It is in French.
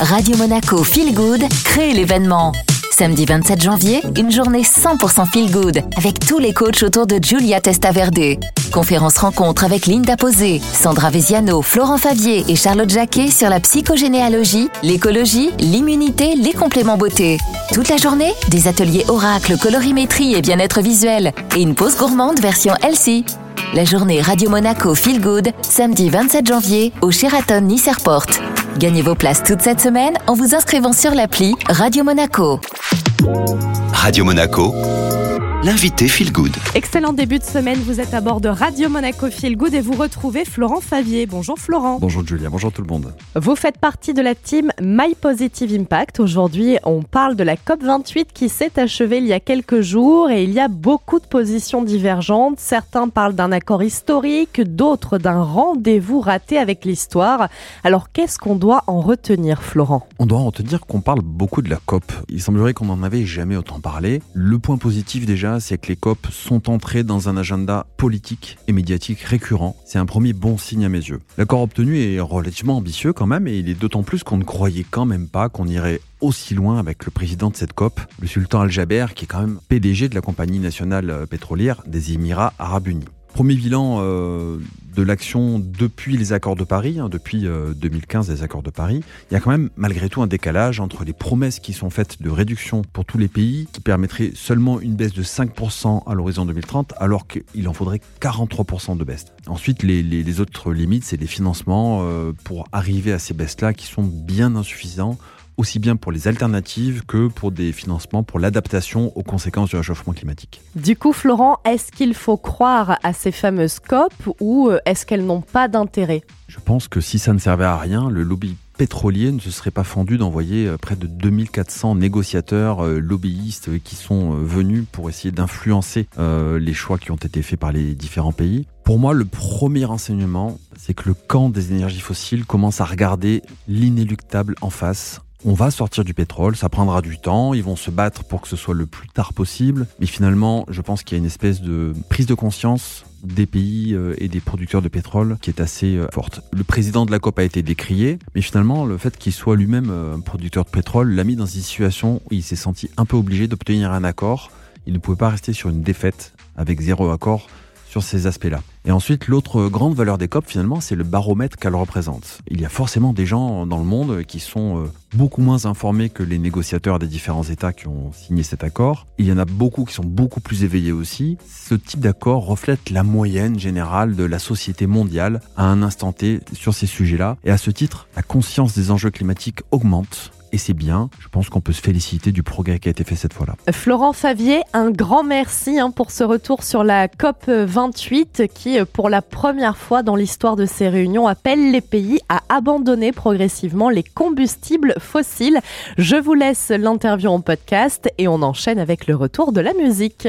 Radio Monaco Feel Good crée l'événement. Samedi 27 janvier, une journée 100% feel good avec tous les coachs autour de Giulia Testaverde. Conférence rencontre avec Linda Posé, Sandra Veziano, Florent Favier et Charlotte Jacquet sur la psychogénéalogie, l'écologie, l'immunité, les compléments beauté. Toute la journée, des ateliers oracle, colorimétrie et bien-être visuel et une pause gourmande version Elsie. La journée Radio Monaco Feel Good, samedi 27 janvier au Sheraton Nice Airport. Gagnez vos places toute cette semaine en vous inscrivant sur l'appli Radio Monaco. Radio Monaco, l'invité Feel Good. Excellent début de semaine, vous êtes à bord de Radio Monaco Feel Good et vous retrouvez Florent Favier. Bonjour Florent. Bonjour Julia, bonjour tout le monde. Vous faites partie de la team My Positive Impact. Aujourd'hui, on parle de la COP28 qui s'est achevée il y a quelques jours et il y a beaucoup de positions divergentes. Certains parlent d'un accord historique, d'autres d'un rendez-vous raté avec l'histoire. Alors qu'est-ce qu'on doit en retenir Florent? On doit en retenir qu'on parle beaucoup de la COP. Il semblerait qu'on n'en avait jamais autant parlé. Le point positif déjà, c'est que les COP sont entrés dans un agenda politique et médiatique récurrent. C'est un premier bon signe à mes yeux. L'accord obtenu est relativement ambitieux quand même et il est d'autant plus qu'on ne croyait quand même pas qu'on irait aussi loin avec le président de cette COP, le sultan Al-Jaber, qui est quand même PDG de la compagnie nationale pétrolière des Émirats arabes unis. Premier bilan euh, de l'action depuis les accords de Paris, hein, depuis 2015 euh, les accords de Paris, il y a quand même malgré tout un décalage entre les promesses qui sont faites de réduction pour tous les pays, qui permettraient seulement une baisse de 5% à l'horizon 2030, alors qu'il en faudrait 43% de baisse. Ensuite, les, autres limites, c'est les financements euh, pour arriver à ces baisses-là qui sont bien insuffisants aussi bien pour les alternatives que pour des financements pour l'adaptation aux conséquences du réchauffement climatique. Du coup, Florent, est-ce qu'il faut croire à ces fameuses COP ou euh, est-ce qu'elles n'ont pas d'intérêt? Je pense que si ça ne servait à rien, le lobby pétrolier ne se serait pas fendu d'envoyer euh, près de 2400 négociateurs euh, lobbyistes qui sont venus pour essayer d'influencer les choix qui ont été faits par les différents pays. Pour moi, le premier enseignement, c'est que le camp des énergies fossiles commence à regarder l'inéluctable en face on va sortir du pétrole, ça prendra du temps, ils vont se battre pour que ce soit le plus tard possible, mais finalement, je pense qu'il y a une espèce de prise de conscience des pays euh, et des producteurs de pétrole qui est assez euh, forte. Le président de la COP a été décrié, mais finalement, le fait qu'il soit lui-même euh, un producteur de pétrole l'a mis dans une situation où il s'est senti un peu obligé d'obtenir un accord. Il ne pouvait pas rester sur une défaite avec zéro accord sur ces aspects-là. Et ensuite, l'autre grande valeur des COP, finalement, c'est le baromètre qu'elle représente. Il y a forcément des gens dans le monde qui sont euh, beaucoup moins informés que les négociateurs des différents États qui ont signé cet accord. Il y en a beaucoup qui sont beaucoup plus éveillés aussi. Ce type d'accord reflète la moyenne générale de la société mondiale à un instant T sur ces sujets-là. Et à ce titre, la conscience des enjeux climatiques augmente et c'est bien. Je pense qu'on peut se féliciter du progrès qui a été fait cette fois-là. Florent Favier, un grand merci hein, pour ce retour sur la COP 28 qui, euh, pour la première fois dans l'histoire de ces réunions, appelle les pays à abandonner progressivement les combustibles fossiles. Je vous laisse l'interview en podcast et on enchaîne avec le retour de la musique.